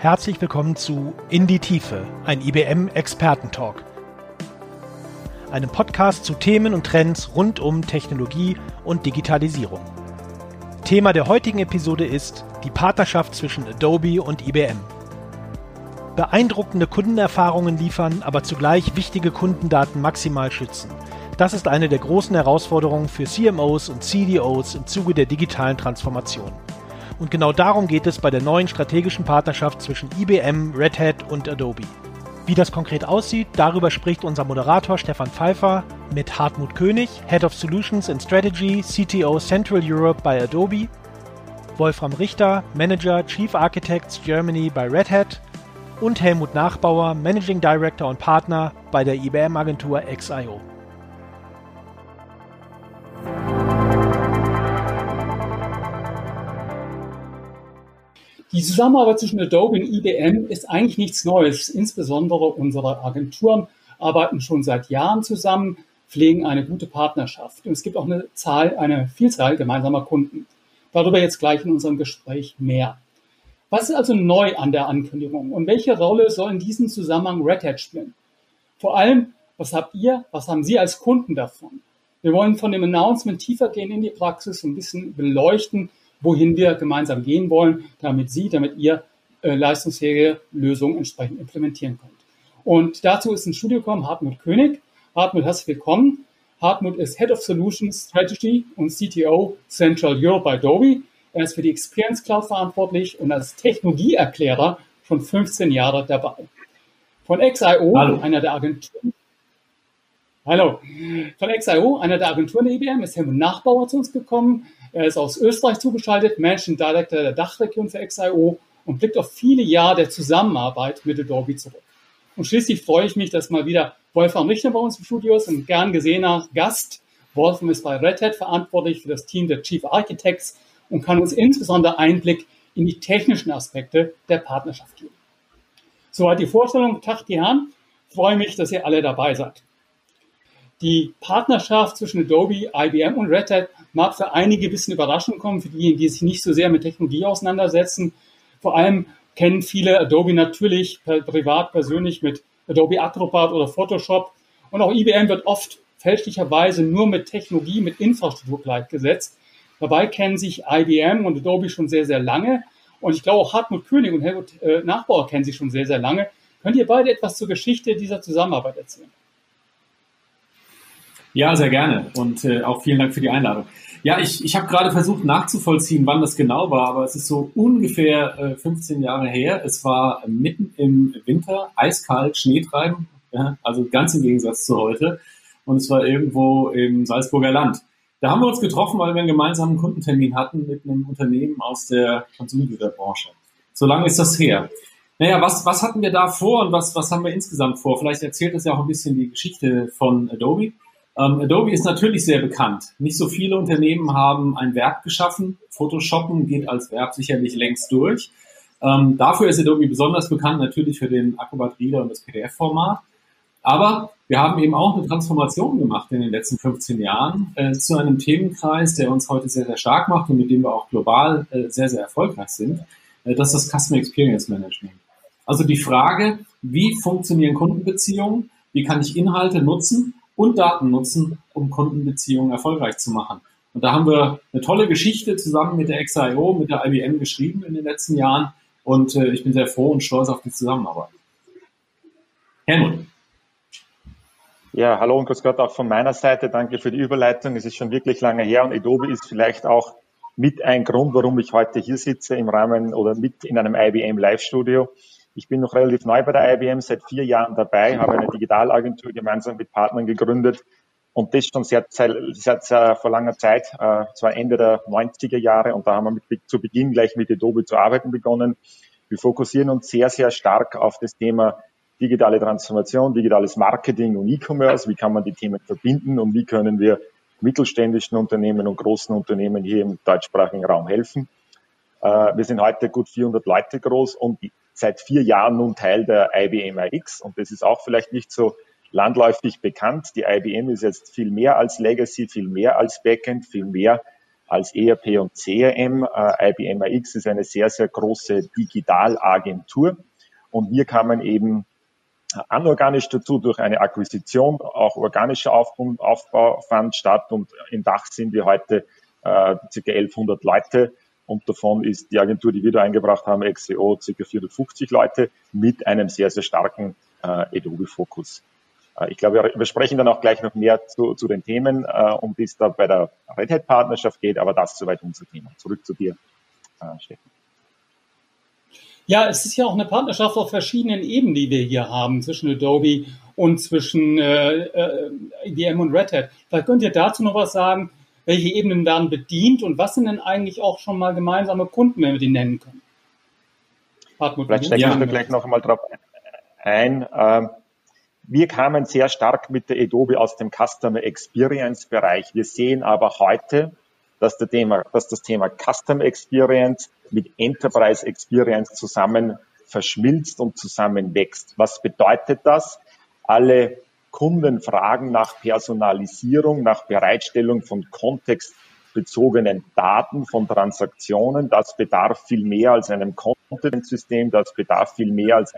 Herzlich willkommen zu In die Tiefe, ein IBM Expertentalk. Einem Podcast zu Themen und Trends rund um Technologie und Digitalisierung. Thema der heutigen Episode ist die Partnerschaft zwischen Adobe und IBM. Beeindruckende Kundenerfahrungen liefern, aber zugleich wichtige Kundendaten maximal schützen. Das ist eine der großen Herausforderungen für CMOs und CDOs im Zuge der digitalen Transformation. Und genau darum geht es bei der neuen strategischen Partnerschaft zwischen IBM, Red Hat und Adobe. Wie das konkret aussieht, darüber spricht unser Moderator Stefan Pfeiffer mit Hartmut König, Head of Solutions and Strategy, CTO Central Europe bei Adobe, Wolfram Richter, Manager Chief Architects Germany bei Red Hat und Helmut Nachbauer, Managing Director und Partner bei der IBM-Agentur XIO. Die Zusammenarbeit zwischen Adobe und IBM ist eigentlich nichts Neues. Insbesondere unsere Agenturen arbeiten schon seit Jahren zusammen, pflegen eine gute Partnerschaft. Und es gibt auch eine Zahl, eine Vielzahl gemeinsamer Kunden. Darüber jetzt gleich in unserem Gespräch mehr. Was ist also neu an der Ankündigung und welche Rolle soll in diesem Zusammenhang Red Hat spielen? Vor allem, was habt ihr, was haben Sie als Kunden davon? Wir wollen von dem Announcement tiefer gehen in die Praxis und ein bisschen beleuchten, wohin wir gemeinsam gehen wollen, damit Sie, damit ihr äh, leistungsfähige Lösungen entsprechend implementieren könnt. Und dazu ist ins Studio gekommen Hartmut König. Hartmut, herzlich willkommen. Hartmut ist Head of Solutions Strategy und CTO Central Europe bei Adobe. Er ist für die Experience Cloud verantwortlich und als Technologieerklärer schon 15 Jahre dabei. Von XIO, Hallo. einer der Agenturen, Hallo. Von XIO, einer der Agenturen der IBM, ist Helmut Nachbauer zu uns gekommen. Er ist aus Österreich zugeschaltet, Managing Director der Dachregion für XIO und blickt auf viele Jahre der Zusammenarbeit mit Adobe zurück. Und schließlich freue ich mich, dass mal wieder Wolfram Richter bei uns im Studio ist, ein gern gesehener Gast. Wolfram ist bei Red Hat verantwortlich für das Team der Chief Architects und kann uns insbesondere Einblick in die technischen Aspekte der Partnerschaft geben. Soweit die Vorstellung. Tag, die Herren. Freue mich, dass ihr alle dabei seid. Die Partnerschaft zwischen Adobe, IBM und Red Hat mag für einige ein bisschen überraschend kommen, für diejenigen, die sich nicht so sehr mit Technologie auseinandersetzen. Vor allem kennen viele Adobe natürlich privat, persönlich mit Adobe Acrobat oder Photoshop. Und auch IBM wird oft fälschlicherweise nur mit Technologie, mit Infrastruktur gleichgesetzt. Dabei kennen sich IBM und Adobe schon sehr, sehr lange. Und ich glaube auch Hartmut König und Helmut äh, Nachbauer kennen sich schon sehr, sehr lange. Könnt ihr beide etwas zur Geschichte dieser Zusammenarbeit erzählen? Ja, sehr gerne und äh, auch vielen Dank für die Einladung. Ja, ich, ich habe gerade versucht nachzuvollziehen, wann das genau war, aber es ist so ungefähr äh, 15 Jahre her. Es war mitten im Winter, eiskalt, Schneetreiben, ja, also ganz im Gegensatz zu heute. Und es war irgendwo im Salzburger Land. Da haben wir uns getroffen, weil wir einen gemeinsamen Kundentermin hatten mit einem Unternehmen aus der Konsumgüterbranche. So lange ist das her. Naja, was, was hatten wir da vor und was, was haben wir insgesamt vor? Vielleicht erzählt das ja auch ein bisschen die Geschichte von Adobe. Ähm, Adobe ist natürlich sehr bekannt. Nicht so viele Unternehmen haben ein Verb geschaffen. Photoshoppen geht als Verb sicherlich längst durch. Ähm, dafür ist Adobe besonders bekannt, natürlich für den Acrobat Reader und das PDF-Format. Aber wir haben eben auch eine Transformation gemacht in den letzten 15 Jahren äh, zu einem Themenkreis, der uns heute sehr, sehr stark macht und mit dem wir auch global äh, sehr, sehr erfolgreich sind. Äh, das ist das Customer Experience Management. Also die Frage, wie funktionieren Kundenbeziehungen? Wie kann ich Inhalte nutzen, und Daten nutzen, um Kundenbeziehungen erfolgreich zu machen. Und da haben wir eine tolle Geschichte zusammen mit der XIO, mit der IBM geschrieben in den letzten Jahren. Und äh, ich bin sehr froh und stolz auf die Zusammenarbeit. Helmut. Ja, hallo und grüß Gott auch von meiner Seite. Danke für die Überleitung. Es ist schon wirklich lange her und Adobe ist vielleicht auch mit ein Grund, warum ich heute hier sitze im Rahmen oder mit in einem IBM Live-Studio. Ich bin noch relativ neu bei der IBM, seit vier Jahren dabei, habe eine Digitalagentur gemeinsam mit Partnern gegründet und das schon seit, seit äh, vor langer Zeit, äh, zwar Ende der 90er Jahre und da haben wir mit, zu Beginn gleich mit Adobe zu arbeiten begonnen. Wir fokussieren uns sehr, sehr stark auf das Thema digitale Transformation, digitales Marketing und E-Commerce. Wie kann man die Themen verbinden und wie können wir mittelständischen Unternehmen und großen Unternehmen hier im deutschsprachigen Raum helfen? Äh, wir sind heute gut 400 Leute groß und seit vier Jahren nun Teil der IBM AX und das ist auch vielleicht nicht so landläufig bekannt. Die IBM ist jetzt viel mehr als Legacy, viel mehr als Backend, viel mehr als ERP und CRM. Äh, IBM AX ist eine sehr, sehr große Digitalagentur und wir kamen eben anorganisch dazu durch eine Akquisition, auch organischer Aufbau, Aufbau fand statt und im Dach sind wir heute äh, ca. 1100 Leute und davon ist die Agentur, die wir da eingebracht haben, XCO, ca. 450 Leute mit einem sehr, sehr starken äh, Adobe-Fokus. Äh, ich glaube, wir, sprechen dann auch gleich noch mehr zu, zu den Themen, äh, um die es da bei der Red Hat-Partnerschaft geht, aber das soweit unser Thema. Zurück zu dir, äh, Steffen. Ja, es ist ja auch eine Partnerschaft auf verschiedenen Ebenen, die wir hier haben, zwischen Adobe und zwischen äh, äh, IBM und Red Hat. Vielleicht könnt ihr dazu noch was sagen, welche Ebenen werden bedient und was sind denn eigentlich auch schon mal gemeinsame Kunden, wenn wir die nennen können? Hartmut, Vielleicht steigen wir ja. gleich noch einmal drauf ein. Ähm, wir kamen sehr stark mit der Adobe aus dem Customer Experience Bereich. Wir sehen aber heute, dass, der Thema, dass das Thema Customer Experience mit Enterprise Experience zusammen verschmilzt und zusammenwächst. Was bedeutet das? Alle Kunden fragen nach Personalisierung, nach Bereitstellung von kontextbezogenen Daten von Transaktionen. Das bedarf viel mehr als einem Content-System, das bedarf viel mehr als,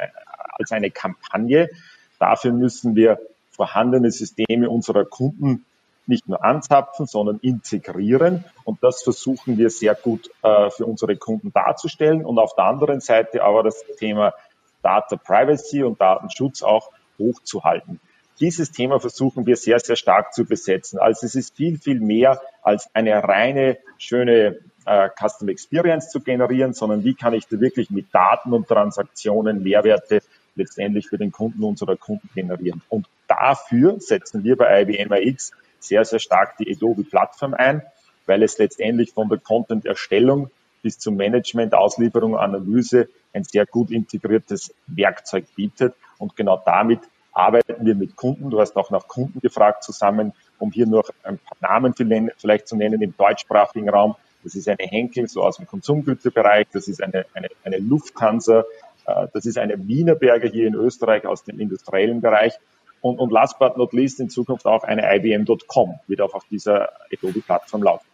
als eine Kampagne. Dafür müssen wir vorhandene Systeme unserer Kunden nicht nur anzapfen, sondern integrieren. Und das versuchen wir sehr gut äh, für unsere Kunden darzustellen. Und auf der anderen Seite aber das Thema Data Privacy und Datenschutz auch hochzuhalten. Dieses Thema versuchen wir sehr, sehr stark zu besetzen. Also es ist viel, viel mehr als eine reine, schöne äh, Custom Experience zu generieren, sondern wie kann ich da wirklich mit Daten und Transaktionen Mehrwerte letztendlich für den Kunden unserer Kunden generieren. Und dafür setzen wir bei IBM AX sehr, sehr stark die Adobe-Plattform ein, weil es letztendlich von der Content-Erstellung bis zum Management, Auslieferung, Analyse ein sehr gut integriertes Werkzeug bietet. Und genau damit arbeiten wir mit Kunden. Du hast auch nach Kunden gefragt zusammen, um hier noch ein paar Namen vielleicht zu nennen im deutschsprachigen Raum. Das ist eine Henkel, so aus dem Konsumgüterbereich. Das ist eine, eine, eine Lufthansa. Äh, das ist eine Wienerberger hier in Österreich aus dem industriellen Bereich. Und, und last but not least in Zukunft auch eine IBM.com wird auch auf dieser Adobe-Plattform laufen.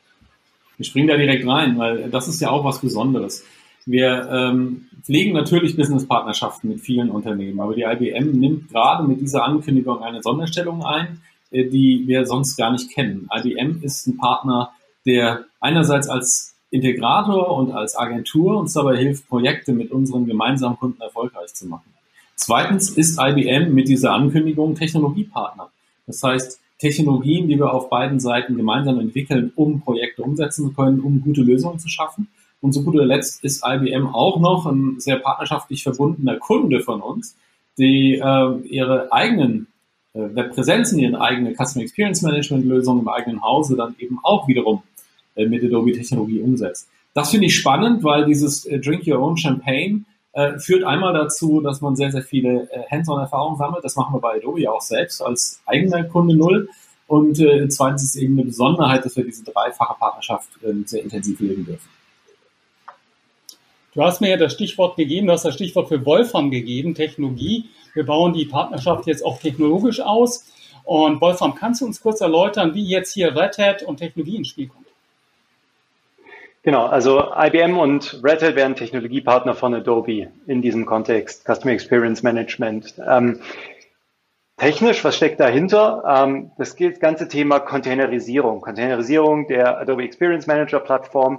Wir springen da direkt rein, weil das ist ja auch was Besonderes. Wir ähm, pflegen natürlich Businesspartnerschaften mit vielen Unternehmen, aber die IBM nimmt gerade mit dieser Ankündigung eine Sonderstellung ein, äh, die wir sonst gar nicht kennen. IBM ist ein Partner, der einerseits als Integrator und als Agentur uns dabei hilft, Projekte mit unseren gemeinsamen Kunden erfolgreich zu machen. Zweitens ist IBM mit dieser Ankündigung Technologiepartner. Das heißt, Technologien, die wir auf beiden Seiten gemeinsam entwickeln, um Projekte umsetzen zu können, um gute Lösungen zu schaffen. Und zu guter Letzt ist IBM auch noch ein sehr partnerschaftlich verbundener Kunde von uns, die äh, ihre eigenen äh, Webpräsenzen, ihre eigene Customer Experience Management Lösungen im eigenen Hause dann eben auch wiederum äh, mit Adobe Technologie umsetzt. Das finde ich spannend, weil dieses äh, Drink Your Own Champagne äh, führt einmal dazu, dass man sehr, sehr viele äh, Hands-on-Erfahrungen sammelt. Das machen wir bei Adobe auch selbst als eigener Kunde Null. Und äh, zweitens ist eben eine Besonderheit, dass wir diese dreifache Partnerschaft äh, sehr intensiv leben dürfen. Du hast mir ja das Stichwort gegeben, du hast das Stichwort für Wolfram gegeben, Technologie. Wir bauen die Partnerschaft jetzt auch technologisch aus. Und Wolfram, kannst du uns kurz erläutern, wie jetzt hier Red Hat und Technologie ins Spiel kommt? Genau, also IBM und Red Hat wären Technologiepartner von Adobe in diesem Kontext, Customer Experience Management. Ähm, technisch, was steckt dahinter? Ähm, das ganze Thema Containerisierung, Containerisierung der Adobe Experience Manager Plattform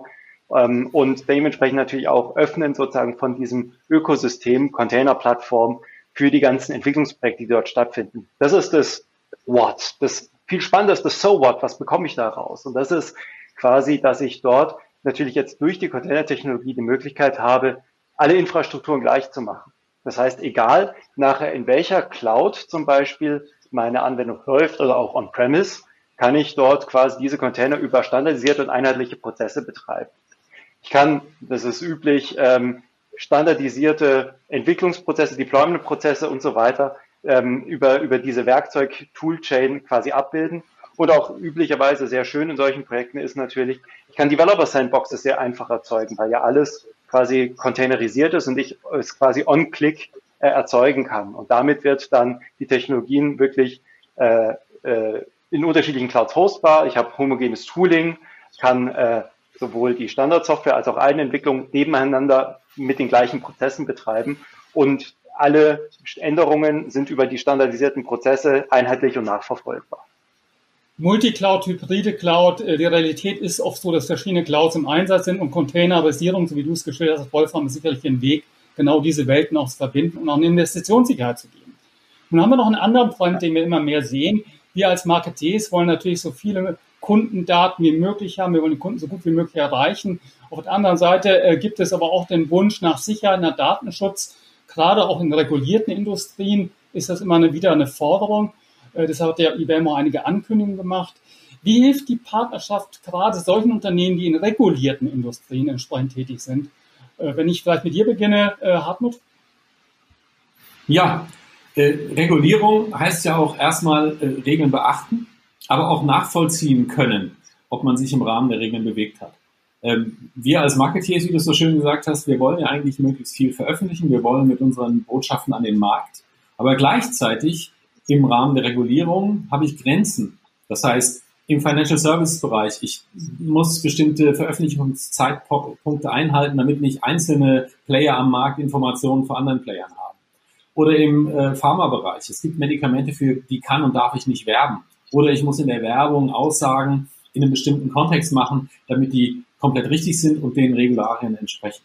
und dementsprechend natürlich auch öffnen sozusagen von diesem Ökosystem, Container-Plattform für die ganzen Entwicklungsprojekte, die dort stattfinden. Das ist das What. Das viel spannender ist das So What. Was bekomme ich daraus? Und das ist quasi, dass ich dort natürlich jetzt durch die Container-Technologie die Möglichkeit habe, alle Infrastrukturen gleich zu machen. Das heißt, egal nachher in welcher Cloud zum Beispiel meine Anwendung läuft oder auch on-premise, kann ich dort quasi diese Container über standardisierte und einheitliche Prozesse betreiben. Ich kann, das ist üblich, ähm, standardisierte Entwicklungsprozesse, Deployment-Prozesse und so weiter ähm, über, über diese Werkzeug-Toolchain quasi abbilden und auch üblicherweise sehr schön in solchen Projekten ist natürlich, ich kann Developer Sandboxes sehr einfach erzeugen, weil ja alles quasi containerisiert ist und ich es quasi on-click äh, erzeugen kann. Und damit wird dann die Technologien wirklich äh, äh, in unterschiedlichen Clouds hostbar. Ich habe homogenes Tooling kann äh, sowohl die Standardsoftware als auch Eigenentwicklung nebeneinander mit den gleichen Prozessen betreiben und alle Änderungen sind über die standardisierten Prozesse einheitlich und nachverfolgbar. Multicloud, hybride Cloud, äh, die Realität ist oft so, dass verschiedene Clouds im Einsatz sind und Containerisierung, so wie du es geschildert hast, Wolfram, ist sicherlich ein Weg, genau diese Welten auch zu verbinden und auch eine Investitionssicherheit zu geben. Nun haben wir noch einen anderen Freund, den wir immer mehr sehen. Wir als Marketeers wollen natürlich so viele Kundendaten wie möglich haben. Wir wollen den Kunden so gut wie möglich erreichen. Auf der anderen Seite äh, gibt es aber auch den Wunsch nach Sicherheit, nach Datenschutz. Gerade auch in regulierten Industrien ist das immer eine, wieder eine Forderung. Äh, deshalb hat der IBM auch einige Ankündigungen gemacht. Wie hilft die Partnerschaft gerade solchen Unternehmen, die in regulierten Industrien entsprechend tätig sind? Äh, wenn ich vielleicht mit dir beginne, Hartmut? Ja, Regulierung heißt ja auch erstmal Regeln beachten, aber auch nachvollziehen können, ob man sich im Rahmen der Regeln bewegt hat. Ähm, wir als Marketeers, wie du es so schön gesagt hast, wir wollen ja eigentlich möglichst viel veröffentlichen, wir wollen mit unseren Botschaften an den Markt, aber gleichzeitig im Rahmen der Regulierung habe ich Grenzen. Das heißt, im Financial Services Bereich, ich muss bestimmte Veröffentlichungszeitpunkte einhalten, damit nicht einzelne Player am Markt Informationen von anderen Playern haben. Oder im äh, Pharmabereich. Es gibt Medikamente, für die kann und darf ich nicht werben. Oder ich muss in der Werbung Aussagen in einem bestimmten Kontext machen, damit die komplett richtig sind und den Regularien entsprechen.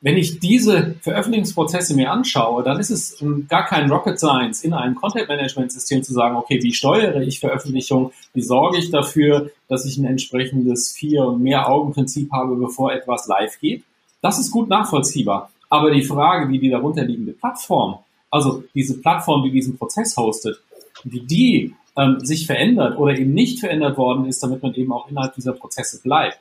Wenn ich diese Veröffentlichungsprozesse mir anschaue, dann ist es ähm, gar kein Rocket Science, in einem Content-Management-System zu sagen, okay, wie steuere ich Veröffentlichung, wie sorge ich dafür, dass ich ein entsprechendes Vier- und Mehr-Augen-Prinzip habe, bevor etwas live geht. Das ist gut nachvollziehbar. Aber die Frage, wie die darunterliegende Plattform, also diese Plattform, die diesen Prozess hostet, wie die ähm, sich verändert oder eben nicht verändert worden ist, damit man eben auch innerhalb dieser Prozesse bleibt,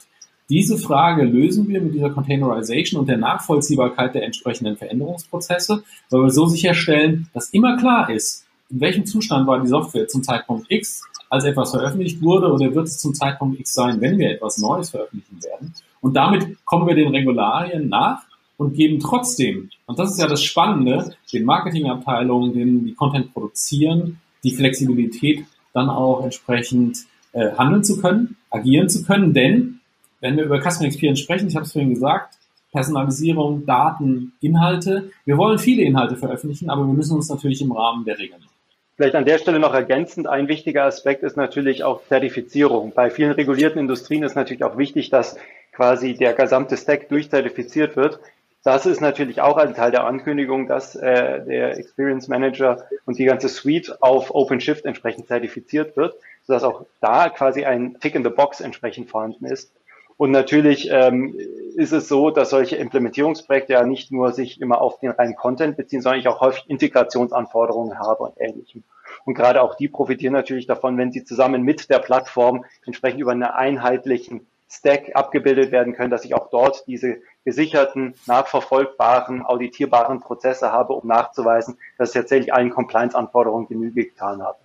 diese Frage lösen wir mit dieser Containerization und der Nachvollziehbarkeit der entsprechenden Veränderungsprozesse, weil wir so sicherstellen, dass immer klar ist, in welchem Zustand war die Software zum Zeitpunkt X, als etwas veröffentlicht wurde, oder wird es zum Zeitpunkt X sein, wenn wir etwas Neues veröffentlichen werden. Und damit kommen wir den Regularien nach und geben trotzdem, und das ist ja das Spannende, den Marketingabteilungen, denen die Content produzieren, die Flexibilität, dann auch entsprechend äh, handeln zu können, agieren zu können, denn wenn wir über Customer Experience sprechen, ich habe es vorhin gesagt, Personalisierung, Daten, Inhalte. Wir wollen viele Inhalte veröffentlichen, aber wir müssen uns natürlich im Rahmen der Regeln. Vielleicht an der Stelle noch ergänzend, ein wichtiger Aspekt ist natürlich auch Zertifizierung. Bei vielen regulierten Industrien ist natürlich auch wichtig, dass quasi der gesamte Stack durchzertifiziert wird. Das ist natürlich auch ein Teil der Ankündigung, dass äh, der Experience Manager und die ganze Suite auf OpenShift entsprechend zertifiziert wird, sodass auch da quasi ein Tick in the Box entsprechend vorhanden ist. Und natürlich ähm, ist es so, dass solche Implementierungsprojekte ja nicht nur sich immer auf den reinen Content beziehen, sondern ich auch häufig Integrationsanforderungen habe und ähnlichem. Und gerade auch die profitieren natürlich davon, wenn sie zusammen mit der Plattform entsprechend über einen einheitlichen Stack abgebildet werden können, dass ich auch dort diese gesicherten, nachverfolgbaren, auditierbaren Prozesse habe, um nachzuweisen, dass ich tatsächlich allen Compliance-Anforderungen Genüge getan habe.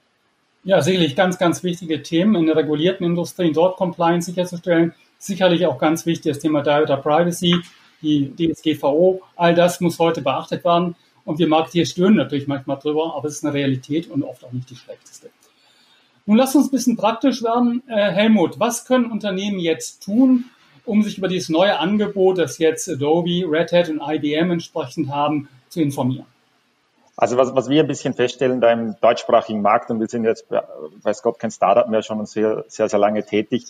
Ja, sicherlich ganz, ganz wichtige Themen in der regulierten Industrie, dort Compliance sicherzustellen. Sicherlich auch ganz wichtig das Thema Data Privacy, die DSGVO. All das muss heute beachtet werden. Und wir Marketeers stören natürlich manchmal drüber, aber es ist eine Realität und oft auch nicht die schlechteste. Nun lass uns ein bisschen praktisch werden. Äh, Helmut, was können Unternehmen jetzt tun, um sich über dieses neue Angebot, das jetzt Adobe, Red Hat und IBM entsprechend haben, zu informieren? Also was, was wir ein bisschen feststellen da im deutschsprachigen Markt, und wir sind jetzt, weiß Gott, kein Startup mehr, schon sehr, sehr, sehr lange tätig,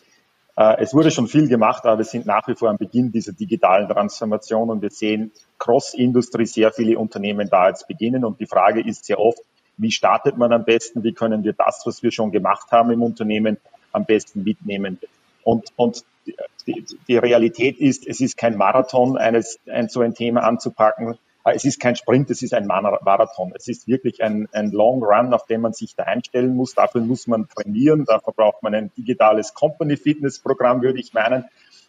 äh, es wurde schon viel gemacht, aber wir sind nach wie vor am Beginn dieser digitalen Transformation und wir sehen Cross-Industrie sehr viele Unternehmen da jetzt beginnen. Und die Frage ist sehr oft, wie startet man am besten? Wie können wir das, was wir schon gemacht haben im Unternehmen, am besten mitnehmen? Und, und die, die Realität ist, es ist kein Marathon, eines, ein, so ein Thema anzupacken, es ist kein Sprint, es ist ein Marathon. Es ist wirklich ein, ein Long Run, auf den man sich da einstellen muss. Dafür muss man trainieren, dafür braucht man ein digitales Company Fitness Programm, würde ich meinen.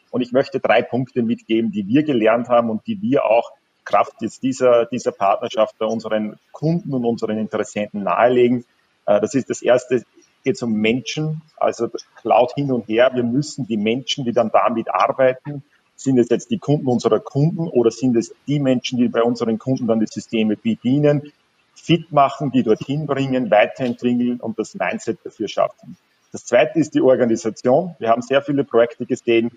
Und ich möchte drei Punkte mitgeben, die wir gelernt haben und die wir auch Kraft dieser, dieser Partnerschaft bei unseren Kunden und unseren Interessenten nahelegen. Äh, das ist das erste, geht es um Menschen, also Cloud hin und her. Wir müssen die Menschen, die dann damit arbeiten, sind es jetzt die Kunden unserer Kunden oder sind es die Menschen, die bei unseren Kunden dann die Systeme bedienen, fit machen, die dorthin bringen, weiterentwickeln und das Mindset dafür schaffen. Das zweite ist die Organisation. Wir haben sehr viele Projekte gesehen,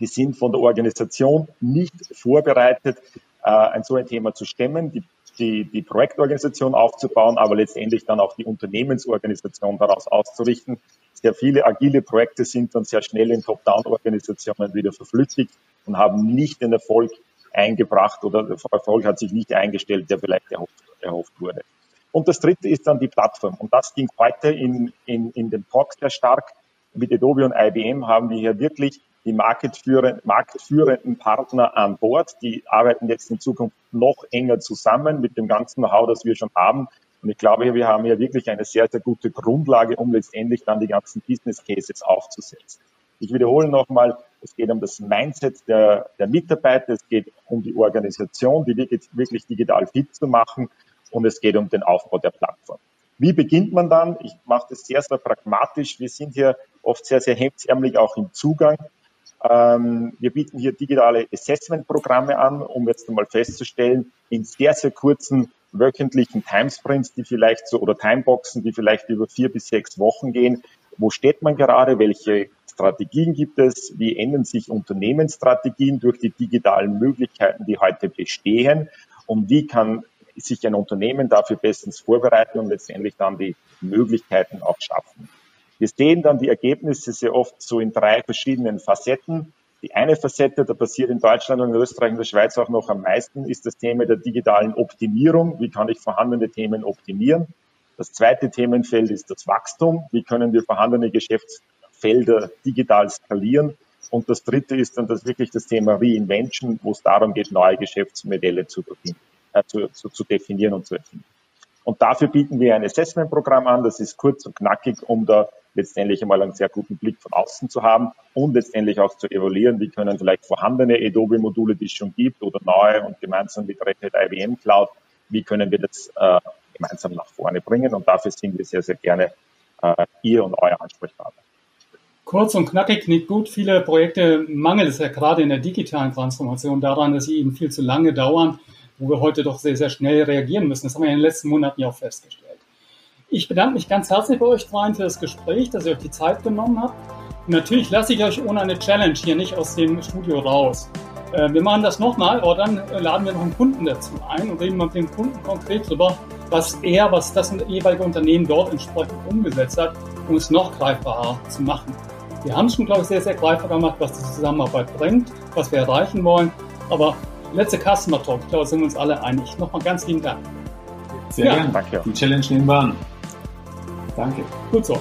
die sind von der Organisation nicht vorbereitet, äh, ein so ein Thema zu stemmen, die, die, die Projektorganisation aufzubauen, aber letztendlich dann auch die Unternehmensorganisation daraus auszurichten. Sehr viele agile Projekte sind dann sehr schnell in Top-Down-Organisationen wieder verflüchtigt und haben nicht den Erfolg eingebracht oder der Erfolg hat sich nicht eingestellt, der vielleicht erhofft, erhofft wurde. Und das dritte ist dann die Plattform. Und das ging heute in, in, in den Talks sehr stark. Mit Adobe und IBM haben wir hier wirklich die marktführenden, marktführenden Partner an Bord. Die arbeiten jetzt in Zukunft noch enger zusammen mit dem ganzen Know-how, das wir schon haben. Und ich glaube, wir haben hier wirklich eine sehr, sehr gute Grundlage, um letztendlich dann die ganzen Business Cases aufzusetzen. Ich wiederhole nochmal, es geht um das Mindset der, der Mitarbeiter, es geht um die Organisation, die wirklich, digital fit zu machen und es geht um den Aufbau der Plattform. Wie beginnt man dann? Ich mache das sehr, sehr pragmatisch. Wir sind hier oft sehr, sehr hemdsärmlich auch im Zugang. Ähm, wir bieten hier digitale Assessment-Programme an, um jetzt einmal festzustellen, in sehr, sehr kurzen wöchentlichen Timesprints, die vielleicht so, oder Timeboxen, die vielleicht über vier bis sechs Wochen gehen. Wo steht man gerade? Welche Strategien gibt es? Wie ändern sich Unternehmensstrategien durch die digitalen Möglichkeiten, die heute bestehen? Und wie kann sich ein Unternehmen dafür bestens vorbereiten und letztendlich dann die Möglichkeiten auch schaffen? Wir sehen dann die Ergebnisse sehr oft so in drei verschiedenen Facetten. Die eine Facette, da passiert in Deutschland und in Österreich und der Schweiz auch noch am meisten, ist das Thema der digitalen Optimierung. Wie kann ich vorhandene Themen optimieren? Das zweite Themenfeld ist das Wachstum. Wie können wir vorhandene Geschäftsfelder digital skalieren? Und das dritte ist dann das wirklich das Thema Reinvention, wo es darum geht, neue Geschäftsmodelle zu, äh, zu, zu, zu definieren und zu erfinden. Und dafür bieten wir ein Assessment-Programm an. Das ist kurz und knackig, um da letztendlich einmal einen sehr guten Blick von außen zu haben und letztendlich auch zu evaluieren, wie können vielleicht vorhandene Adobe-Module, die es schon gibt, oder neue und gemeinsam mit Red Hat IBM Cloud, wie können wir das äh, gemeinsam nach vorne bringen. Und dafür sind wir sehr, sehr gerne äh, ihr und euer Ansprechpartner. Kurz und knackig nicht gut. Viele Projekte mangelt es ja gerade in der digitalen Transformation daran, dass sie eben viel zu lange dauern, wo wir heute doch sehr, sehr schnell reagieren müssen. Das haben wir in den letzten Monaten ja auch festgestellt. Ich bedanke mich ganz herzlich bei euch dreien für das Gespräch, dass ihr euch die Zeit genommen habt. Natürlich lasse ich euch ohne eine Challenge hier nicht aus dem Studio raus. Äh, wir machen das nochmal, aber dann laden wir noch einen Kunden dazu ein und reden mit dem Kunden konkret darüber, was er, was das jeweilige Unternehmen dort entsprechend umgesetzt hat, um es noch greifbarer zu machen. Wir haben es schon, glaube ich, sehr, sehr greifbar gemacht, was die Zusammenarbeit bringt, was wir erreichen wollen. Aber letzte Customer Talk, ich glaube, sind wir uns alle einig. Nochmal ganz lieben Dank. Sehr ja. gerne. Danke. Die Challenge nehmen wir an. Danke. Gut so.